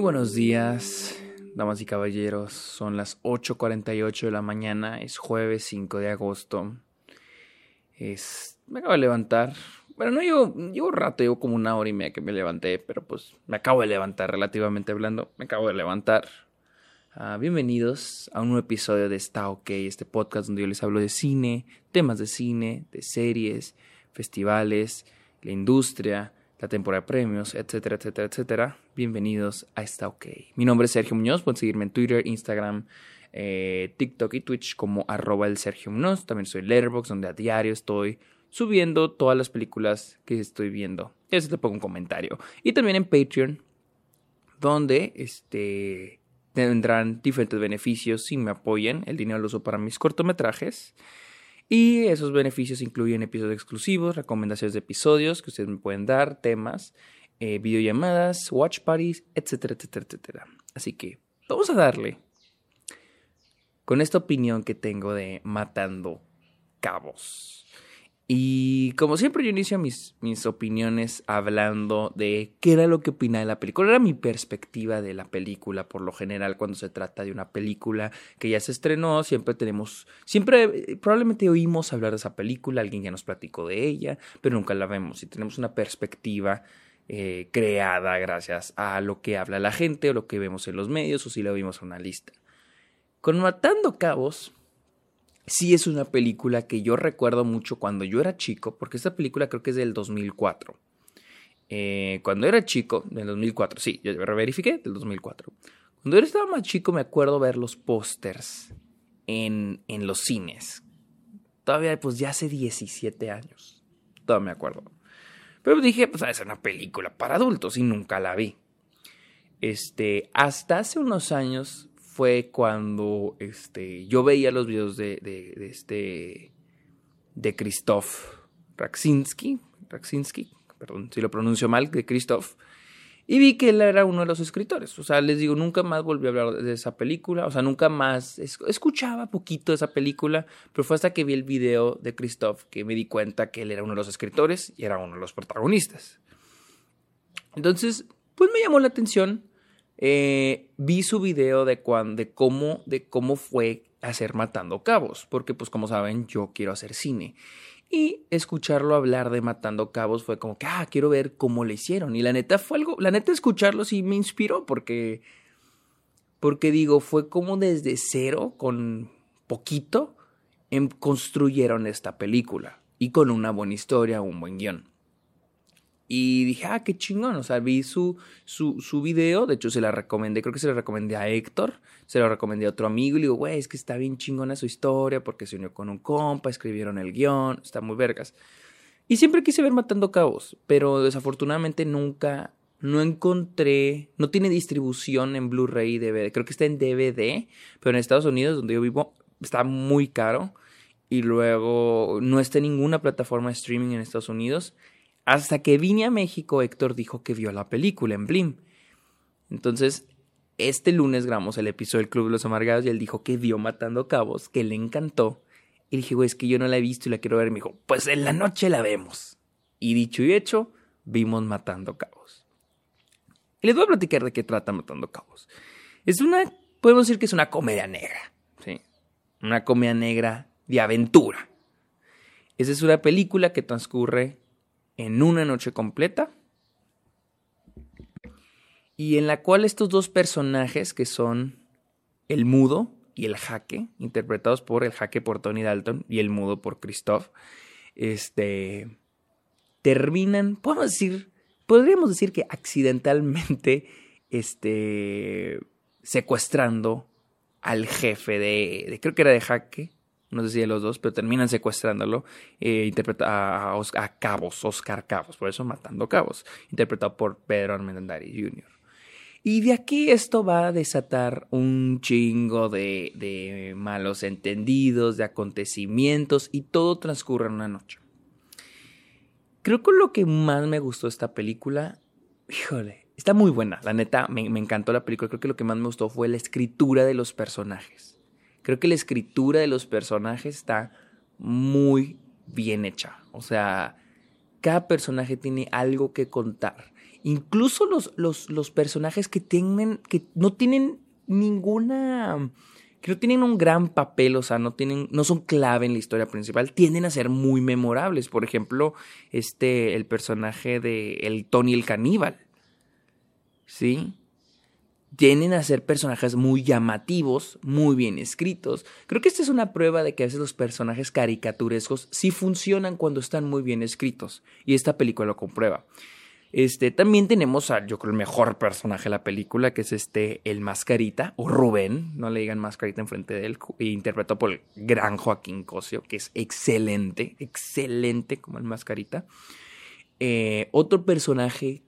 Buenos días, damas y caballeros. Son las 8.48 de la mañana, es jueves 5 de agosto. Es... Me acabo de levantar. Bueno, no llevo, llevo rato, llevo como una hora y media que me levanté, pero pues me acabo de levantar relativamente hablando. Me acabo de levantar. Ah, bienvenidos a un nuevo episodio de Está OK, este podcast donde yo les hablo de cine, temas de cine, de series, festivales, la industria, la temporada de premios, etcétera, etcétera, etcétera. Bienvenidos a Está OK. Mi nombre es Sergio Muñoz, pueden seguirme en Twitter, Instagram, eh, TikTok y Twitch como arroba el Sergio Muñoz. También soy Letterboxd, donde a diario estoy subiendo todas las películas que estoy viendo. Eso te pongo un comentario. Y también en Patreon, donde este, tendrán diferentes beneficios si me apoyan. El dinero lo uso para mis cortometrajes. Y esos beneficios incluyen episodios exclusivos, recomendaciones de episodios que ustedes me pueden dar, temas, eh, videollamadas, watch parties, etcétera, etcétera, etcétera. Así que vamos a darle con esta opinión que tengo de matando cabos. Y como siempre yo inicio mis, mis opiniones hablando de qué era lo que opinaba de la película. Era mi perspectiva de la película por lo general cuando se trata de una película que ya se estrenó. Siempre tenemos, siempre probablemente oímos hablar de esa película, alguien ya nos platicó de ella, pero nunca la vemos y tenemos una perspectiva eh, creada gracias a lo que habla la gente o lo que vemos en los medios o si la vimos en una lista. Con Matando Cabos sí es una película que yo recuerdo mucho cuando yo era chico, porque esta película creo que es del 2004. Eh, cuando era chico, del 2004, sí, yo verifiqué, del 2004. Cuando yo estaba más chico me acuerdo ver los pósters en, en los cines. Todavía, pues ya hace 17 años. Todavía me acuerdo. Pero dije, pues es una película para adultos y nunca la vi. Este, hasta hace unos años fue cuando este, yo veía los videos de, este de Christoph Raksinski, Raksinski, perdón si lo pronuncio mal, de Christoph, y vi que él era uno de los escritores. O sea, les digo, nunca más volví a hablar de esa película, o sea, nunca más escuchaba poquito de esa película, pero fue hasta que vi el video de Christoph que me di cuenta que él era uno de los escritores y era uno de los protagonistas. Entonces, pues me llamó la atención eh, vi su video de, de, cómo, de cómo fue hacer Matando Cabos, porque pues como saben yo quiero hacer cine. Y escucharlo hablar de Matando Cabos fue como que, ah, quiero ver cómo le hicieron. Y la neta fue algo, la neta escucharlo sí me inspiró porque, porque digo, fue como desde cero, con poquito, em, construyeron esta película. Y con una buena historia, un buen guion. Y dije, ah, qué chingón. O sea, vi su, su, su video. De hecho, se la recomendé. Creo que se la recomendé a Héctor. Se lo recomendé a otro amigo. Y le digo, güey, es que está bien chingona su historia. Porque se unió con un compa. Escribieron el guion. Está muy vergas. Y siempre quise ver Matando Cabos. Pero desafortunadamente nunca. No encontré. No tiene distribución en Blu-ray y DVD. Creo que está en DVD. Pero en Estados Unidos, donde yo vivo, está muy caro. Y luego no está en ninguna plataforma de streaming en Estados Unidos. Hasta que vine a México, Héctor dijo que vio la película en Blim. Entonces, este lunes grabamos el episodio del Club de los Amargados y él dijo que vio Matando Cabos, que le encantó. Y dije, güey, es que yo no la he visto y la quiero ver. Y me dijo, pues en la noche la vemos. Y dicho y hecho, vimos Matando Cabos. Y les voy a platicar de qué trata Matando Cabos. Es una, podemos decir que es una comedia negra, ¿sí? Una comedia negra de aventura. Esa es una película que transcurre en una noche completa. Y en la cual estos dos personajes que son el mudo y el jaque, interpretados por el jaque por Tony Dalton y el mudo por Christoph, este, terminan, podemos decir, podríamos decir que accidentalmente, este, secuestrando al jefe de, de creo que era de jaque, no sé si de los dos, pero terminan secuestrándolo, eh, a, Cabos, Oscar Cabos, por eso matando Cabos, interpretado por Pedro Armendariz Jr. Y de aquí esto va a desatar un chingo de, de malos entendidos, de acontecimientos, y todo transcurre en una noche. Creo que lo que más me gustó de esta película, híjole, está muy buena, la neta, me encantó la película, creo que lo que más me gustó fue la escritura de los personajes Creo que la escritura de los personajes está muy bien hecha. O sea, cada personaje tiene algo que contar. incluso los, los, los personajes que tienen, que no tienen ninguna, que no tienen un gran papel, o sea, no tienen, no son clave en la historia principal, tienden a ser muy memorables. Por ejemplo, este, el personaje de el Tony el caníbal. ¿Sí? Tienden a ser personajes muy llamativos, muy bien escritos. Creo que esta es una prueba de que a veces los personajes caricaturescos sí funcionan cuando están muy bien escritos. Y esta película lo comprueba. Este, también tenemos a, yo creo, el mejor personaje de la película, que es este, el Mascarita, o Rubén, no le digan Mascarita enfrente de él, interpretado por el gran Joaquín Cosio, que es excelente, excelente como el Mascarita. Eh, otro personaje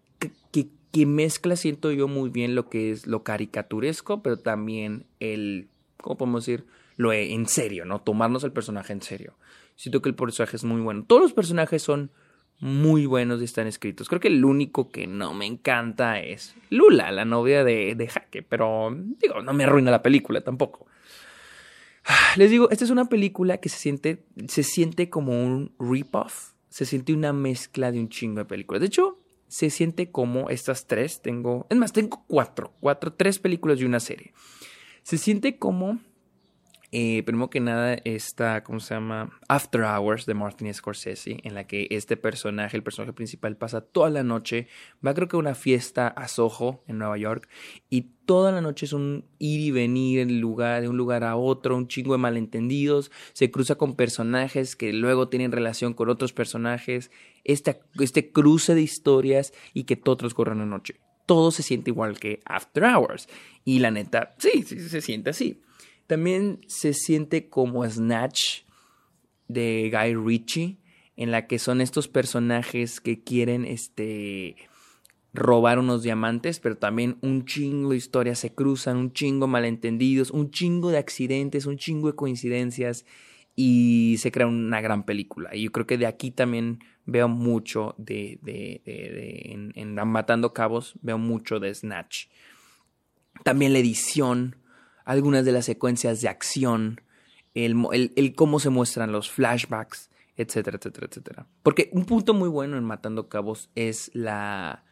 que mezcla, siento yo, muy bien lo que es lo caricaturesco, pero también el, ¿cómo podemos decir? Lo en serio, ¿no? Tomarnos el personaje en serio. Siento que el personaje es muy bueno. Todos los personajes son muy buenos y están escritos. Creo que el único que no me encanta es Lula, la novia de, de Jaque, pero digo, no me arruina la película tampoco. Les digo, esta es una película que se siente, se siente como un rip-off, se siente una mezcla de un chingo de películas. De hecho, se siente como estas tres, tengo, es más, tengo cuatro, cuatro, tres películas y una serie. Se siente como, eh, primero que nada, esta, ¿cómo se llama? After Hours de Martin Scorsese, en la que este personaje, el personaje principal, pasa toda la noche, va creo que a una fiesta a Soho, en Nueva York, y toda la noche es un ir y venir de un lugar a otro, un chingo de malentendidos, se cruza con personajes que luego tienen relación con otros personajes, este, este cruce de historias y que todo transcurre en la noche. Todo se siente igual que After Hours. Y la neta, sí, sí, se siente así. También se siente como Snatch de Guy Ritchie, en la que son estos personajes que quieren este robar unos diamantes, pero también un chingo de historias se cruzan, un chingo malentendidos, un chingo de accidentes, un chingo de coincidencias y se crea una gran película. Y yo creo que de aquí también veo mucho de, de, de, en, Matando Cabos, veo mucho de Snatch. También la edición, algunas de las secuencias de acción, el, el, el cómo se muestran los flashbacks, etcétera, etcétera, etcétera. Porque un punto muy bueno en Matando Cabos es la,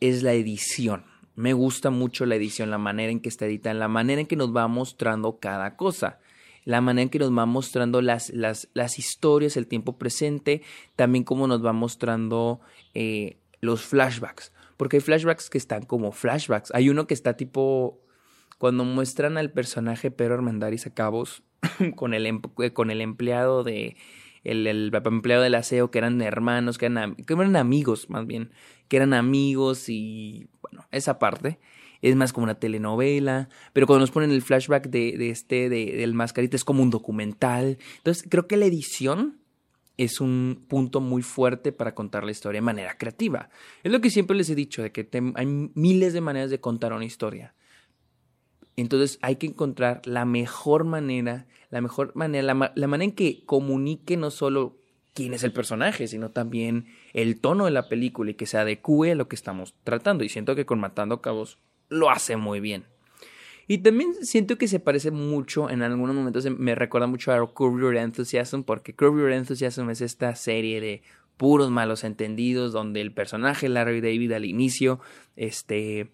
es la edición. Me gusta mucho la edición, la manera en que está editada, la manera en que nos va mostrando cada cosa la manera en que nos va mostrando las, las, las historias, el tiempo presente, también cómo nos va mostrando eh, los flashbacks. Porque hay flashbacks que están como flashbacks. Hay uno que está tipo cuando muestran al personaje Pedro Armendáriz a cabos con el, em, con el empleado de el, empleado del aseo que eran hermanos, que eran, que eran amigos más bien, que eran amigos y bueno, esa parte es más como una telenovela, pero cuando nos ponen el flashback de, de este, de, del mascarita, es como un documental. Entonces, creo que la edición es un punto muy fuerte para contar la historia de manera creativa. Es lo que siempre les he dicho, de que hay miles de maneras de contar una historia. Entonces hay que encontrar la mejor manera, la mejor manera, la, manera en que comunique no solo quién es el personaje, sino también el tono de la película y que se adecue a lo que estamos tratando. Y siento que con Matando Cabos lo hace muy bien. Y también siento que se parece mucho, en algunos momentos me recuerda mucho a Curb Your Enthusiasm, porque Curb Your Enthusiasm es esta serie de puros malos entendidos, donde el personaje Larry David al inicio, este,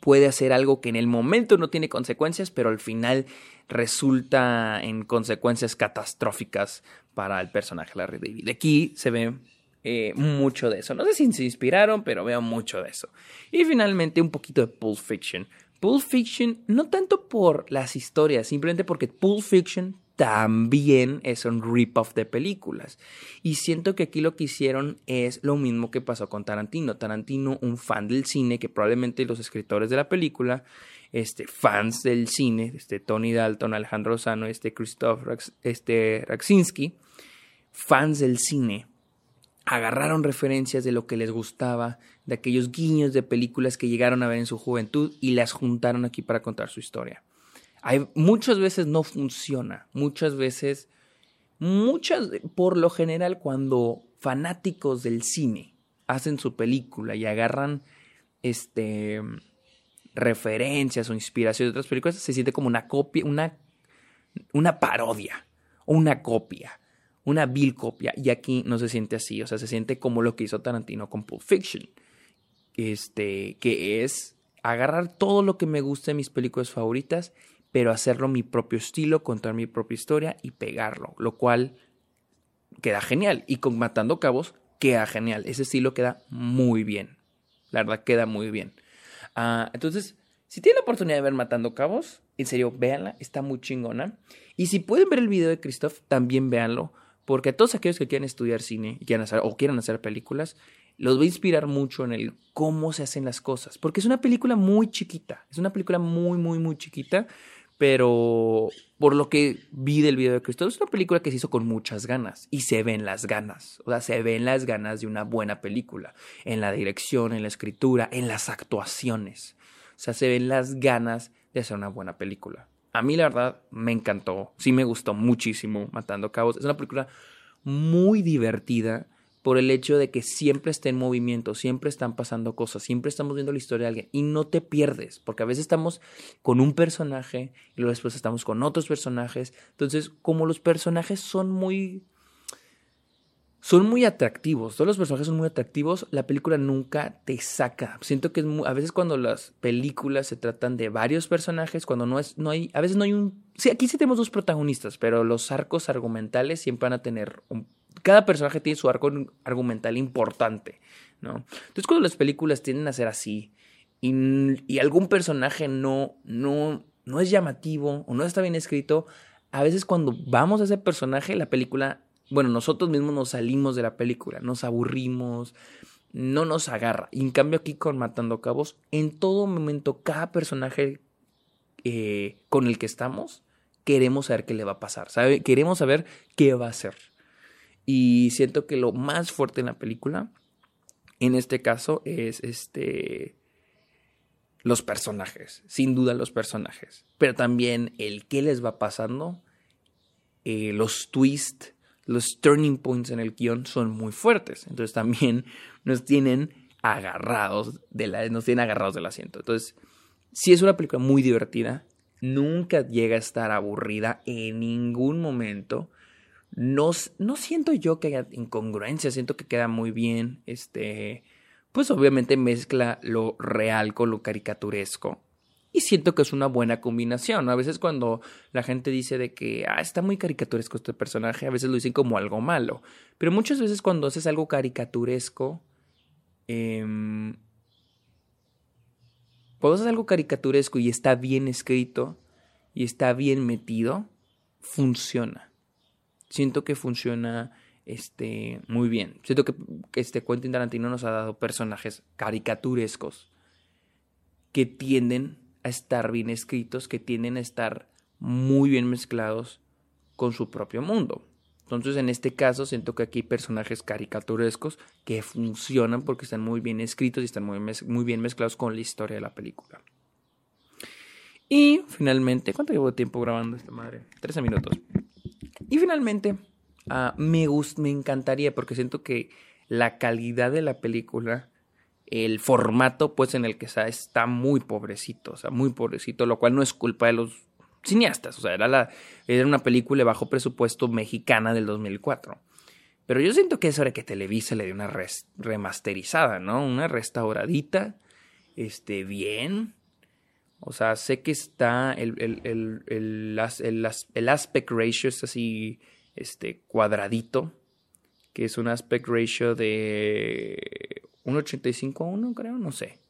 puede hacer algo que en el momento no tiene consecuencias, pero al final resulta en consecuencias catastróficas para el personaje Larry David. Aquí se ve eh, mucho de eso. No sé si se inspiraron, pero veo mucho de eso. Y finalmente un poquito de Pulp Fiction. Pulp Fiction, no tanto por las historias, simplemente porque Pulp Fiction también es un rip-off de películas. Y siento que aquí lo que hicieron es lo mismo que pasó con Tarantino. Tarantino, un fan del cine, que probablemente los escritores de la película, este, fans del cine, este, Tony Dalton, Alejandro Sano, este, Christoph este, Raksinski, fans del cine, agarraron referencias de lo que les gustaba, de aquellos guiños de películas que llegaron a ver en su juventud y las juntaron aquí para contar su historia. Hay, muchas veces no funciona, muchas veces, muchas, por lo general, cuando fanáticos del cine hacen su película y agarran este referencias o inspiración de otras películas, se siente como una copia, una, una parodia una copia una vil copia. Y aquí no se siente así, o sea, se siente como lo que hizo Tarantino con Pulp Fiction. este, que es agarrar todo lo que me gusta de mis películas favoritas, pero hacerlo mi propio estilo, contar mi propia historia y pegarlo, lo cual queda genial. Y con Matando Cabos queda genial. Ese estilo queda muy bien. La verdad, queda muy bien. Ah, entonces, si tienen la oportunidad de ver Matando Cabos, en serio, véanla, está muy chingona. Y si pueden ver el video de Christoph, también véanlo, porque a todos aquellos que quieran estudiar cine quieran hacer, o quieran hacer películas, los va a inspirar mucho en el cómo se hacen las cosas, porque es una película muy chiquita, es una película muy, muy, muy chiquita, pero por lo que vi del video de Cristo, es una película que se hizo con muchas ganas y se ven las ganas, o sea, se ven las ganas de una buena película, en la dirección, en la escritura, en las actuaciones, o sea, se ven las ganas de hacer una buena película. A mí la verdad me encantó, sí me gustó muchísimo Matando Cabos, es una película muy divertida, por el hecho de que siempre está en movimiento, siempre están pasando cosas, siempre estamos viendo la historia de alguien y no te pierdes, porque a veces estamos con un personaje y luego después estamos con otros personajes. Entonces, como los personajes son muy son muy atractivos, todos los personajes son muy atractivos, la película nunca te saca. Siento que a veces cuando las películas se tratan de varios personajes, cuando no es no hay a veces no hay un sí, aquí sí tenemos dos protagonistas, pero los arcos argumentales siempre van a tener un cada personaje tiene su arco argumental importante, ¿no? Entonces cuando las películas tienden a ser así y, algún personaje no, no, no es llamativo o no está bien escrito, a veces cuando vamos a ese personaje, la película, bueno, nosotros mismos nos salimos de la película, nos aburrimos, no nos agarra. Y en cambio aquí con Matando Cabos, en todo momento, cada personaje eh, con el que estamos, queremos saber qué le va a pasar, ¿sabe? Queremos saber qué va a hacer. Y siento que lo más fuerte en la película, en este caso, es este los personajes, sin duda los personajes, pero también el qué les va pasando, eh, los twists, los turning points en el guion son muy fuertes, entonces también nos tienen agarrados de la, nos tienen agarrados del asiento. Entonces, si es una película muy divertida, nunca llega a estar aburrida en ningún momento. No, no siento yo que haya incongruencia, siento que queda muy bien. Este, pues obviamente mezcla lo real con lo caricaturesco. Y siento que es una buena combinación. A veces cuando la gente dice de que ah, está muy caricaturesco este personaje, a veces lo dicen como algo malo. Pero muchas veces cuando haces algo caricaturesco, eh, cuando haces algo caricaturesco y está bien escrito y está bien metido, funciona siento que funciona este, muy bien. Siento que, este Quentin Tarantino nos ha dado personajes caricaturescos que tienden a estar bien escritos, que tienden a estar muy bien mezclados con su propio mundo. Entonces, en este caso, siento que aquí hay personajes caricaturescos que funcionan porque están muy bien escritos y están muy, muy bien mezclados con la historia de la película. Y finalmente, ¿cuánto llevo de tiempo grabando esta madre? 13 minutos. Y finalmente, uh, me, me encantaría porque siento que la calidad de la película, el formato pues en el que está, está muy pobrecito, o sea, muy pobrecito, lo cual no es culpa de los cineastas, o sea, era, la, era una película bajo presupuesto mexicana del 2004. Pero yo siento que es hora que Televisa le dé una remasterizada, ¿no? Una restauradita, este, bien, o sea, sé que está el, el, el, el, aspect ratio es así, este, cuadradito, que es un aspect ratio de 1.85 a 1, creo, no sé.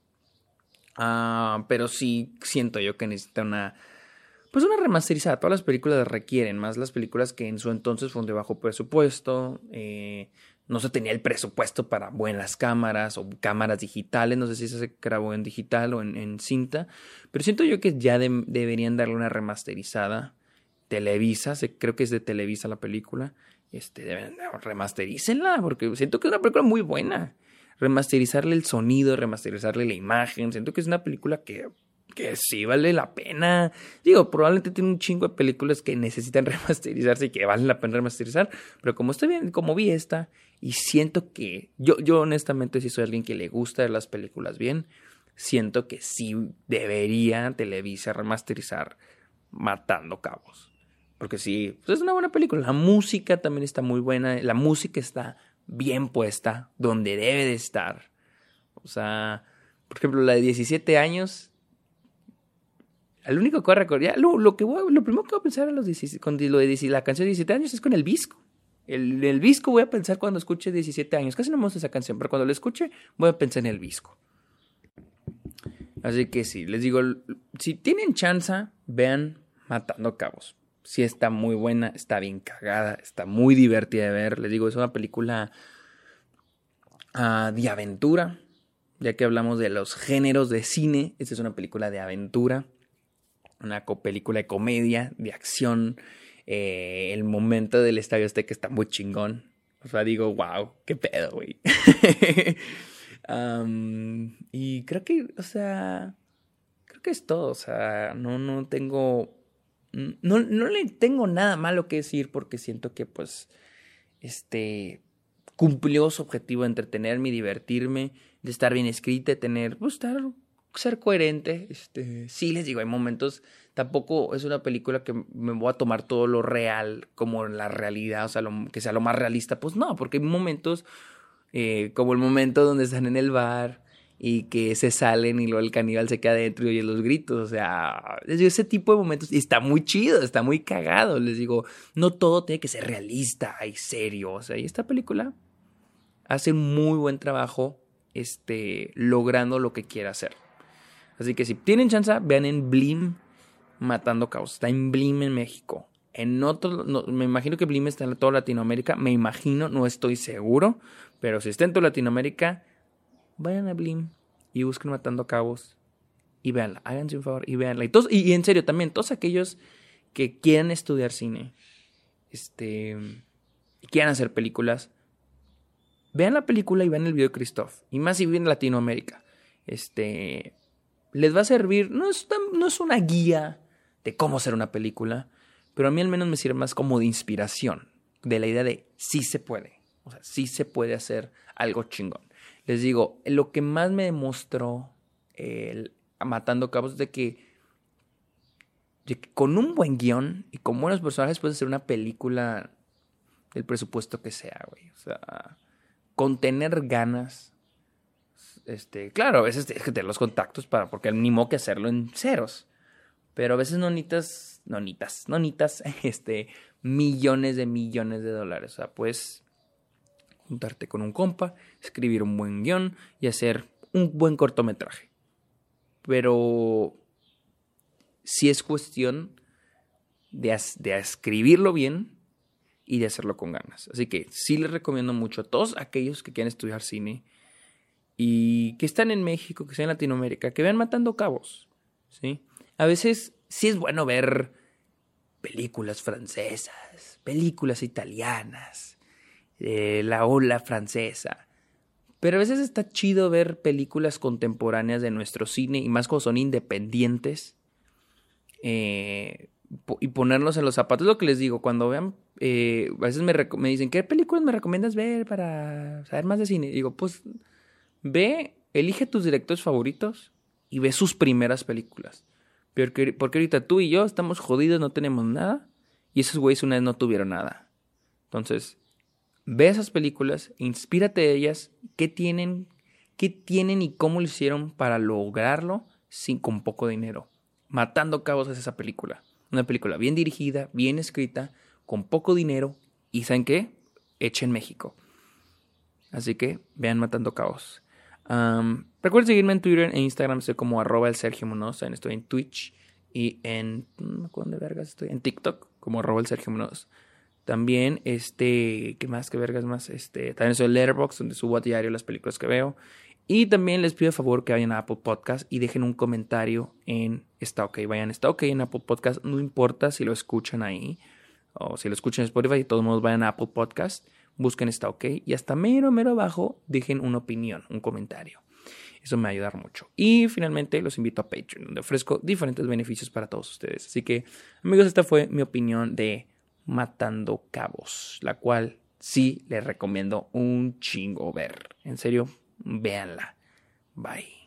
Ah, pero sí siento yo que necesita una, pues una remasterizada. Todas las películas requieren, más las películas que en su entonces fueron de bajo presupuesto. Eh, no se tenía el presupuesto para buenas cámaras o cámaras digitales, no sé si se grabó en digital o en, cinta, pero siento yo que ya deberían darle una remasterizada. Televisa, creo que es de Televisa la película, este, deben remasterícenla, porque siento que es una película muy buena. Remasterizarle el sonido, remasterizarle la imagen, siento que es una película que que sí vale la pena. Digo, probablemente tiene un chingo de películas que necesitan remasterizarse y que valen la pena remasterizar, pero como estoy bien, como vi esta y siento que yo yo honestamente si soy alguien que le gusta las películas bien, siento que sí debería Televisa remasterizar Matando Cabos. Porque sí, pues es una buena película. La música también está muy buena, la música está bien puesta donde debe de estar. O sea, por ejemplo, la de 17 años, el único que voy a recordar, lo, lo, que lo primero que voy a pensar a los con lo de la canción de 17 años es con el Visco. El, el Visco voy a pensar cuando escuche 17 años. Casi no me gusta esa canción, pero cuando la escuche voy a pensar en el Visco. Así que sí, les digo, si tienen chance, vean Matando Cabos. Sí está muy buena, está bien cagada, está muy divertida de ver. Les digo, es una película uh, de aventura, ya que hablamos de los géneros de cine. Esta es una película de aventura, una película de comedia, de acción. Eh, el momento del Estadio Azteca está muy chingón. O sea, digo, wow, qué pedo, güey. y creo que, o sea, creo que es todo. O sea, no, no tengo, no, no le tengo nada malo que decir porque siento que, pues, este, cumplió su objetivo de entretenerme y divertirme, de estar bien escrita, de tener, pues, ser coherente. Este, sí, les digo, hay momentos, tampoco es una película que me voy a tomar todo lo real como la realidad, o sea, que sea lo más realista. Pues no, porque hay momentos eh, como el momento donde están en el bar y que se salen y luego el caníbal se queda adentro y oye los gritos, o sea, ese tipo de momentos, y está muy chido, está muy cagado, les digo, no todo tiene que ser realista y serio, o sea, y esta película hace muy buen trabajo, este, logrando lo que quiere hacer. Así que si tienen chance, vean en Blim Matando Caos, está en Blim en México. En otro, me imagino que Blim está en toda Latinoamérica, me imagino, no estoy seguro, pero si está en toda Latinoamérica, vayan a Blim y busquen Matando Cabos y véanla, háganse un favor y véanla. Y, todos, y, en serio, también, todos aquellos que quieran estudiar cine, este, y quieran hacer películas, vean la película y vean el video de Christoph. Y más si viven en Latinoamérica. Este, les va a servir, no es, no es una guía de cómo hacer una película, pero a mí al menos me sirve más como de inspiración, de la idea de sí se puede, o sea, sí se puede hacer algo chingón. Les digo, lo que más me demostró el, Matando Cabos que, de que con un buen guion y con buenos personajes puedes hacer una película del presupuesto que sea, güey. O sea, con tener ganas. Este, claro, a veces tienes que tener los contactos para, porque ni modo que hacerlo en ceros. Pero a veces no necesitas, no este, millones de millones de dólares. O sea, puedes juntarte con un compa, escribir un buen guion y hacer un buen cortometraje. Pero si es cuestión de, de escribirlo bien y de hacerlo con ganas. Así que sí les recomiendo mucho a todos aquellos que quieren estudiar cine y que están en México, que están en Latinoamérica, que vean Matando Cabos. ¿sí? A veces sí es bueno ver películas francesas, películas italianas, eh, la ola francesa. Pero a veces está chido ver películas contemporáneas de nuestro cine y más cuando son independientes eh, y ponernos en los zapatos. Lo que les digo, cuando vean, eh, a veces me, dicen, ¿qué películas me recomiendas ver para saber más de cine? digo, pues ve, elige tus directores favoritos y ve sus primeras películas. Porque, porque ahorita tú y yo estamos jodidos, no tenemos nada. Y esos güeyes una vez no tuvieron nada. Entonces, ve esas películas, inspírate de ellas, qué tienen, qué tienen y cómo lo hicieron para lograrlo sin con poco dinero. Matando cabos es esa película. Una película bien dirigida, bien escrita, con poco dinero y ¿saben qué? Hecha en México. Así que vean Matando Cabos recuerden seguirme en Twitter e Instagram, estoy como arroba el Sergio Munoz, estoy en Twitch y en... ¿Dónde vergas estoy? En TikTok, como arroba el Sergio Munoz. También, este, ¿qué más? ¿Qué vergas más? Este, también soy Letterboxd, donde subo a diario las películas que veo. Y también les pido el favor que vayan a Apple Podcast y dejen un comentario en Está OK. Vayan, Está OK en Apple Podcast. No importa si lo escuchan ahí o si lo escuchan en Spotify. De todos modos, vayan a Apple Podcast busquen está ok y hasta mero, mero abajo dejen una opinión, un comentario. Eso me va a ayudar mucho. Y finalmente los invito a Patreon, donde ofrezco diferentes beneficios para todos ustedes. Así que, amigos, esta fue mi opinión de Matando Cabos, la cual sí les recomiendo un chingo ver. En serio, véanla. Bye.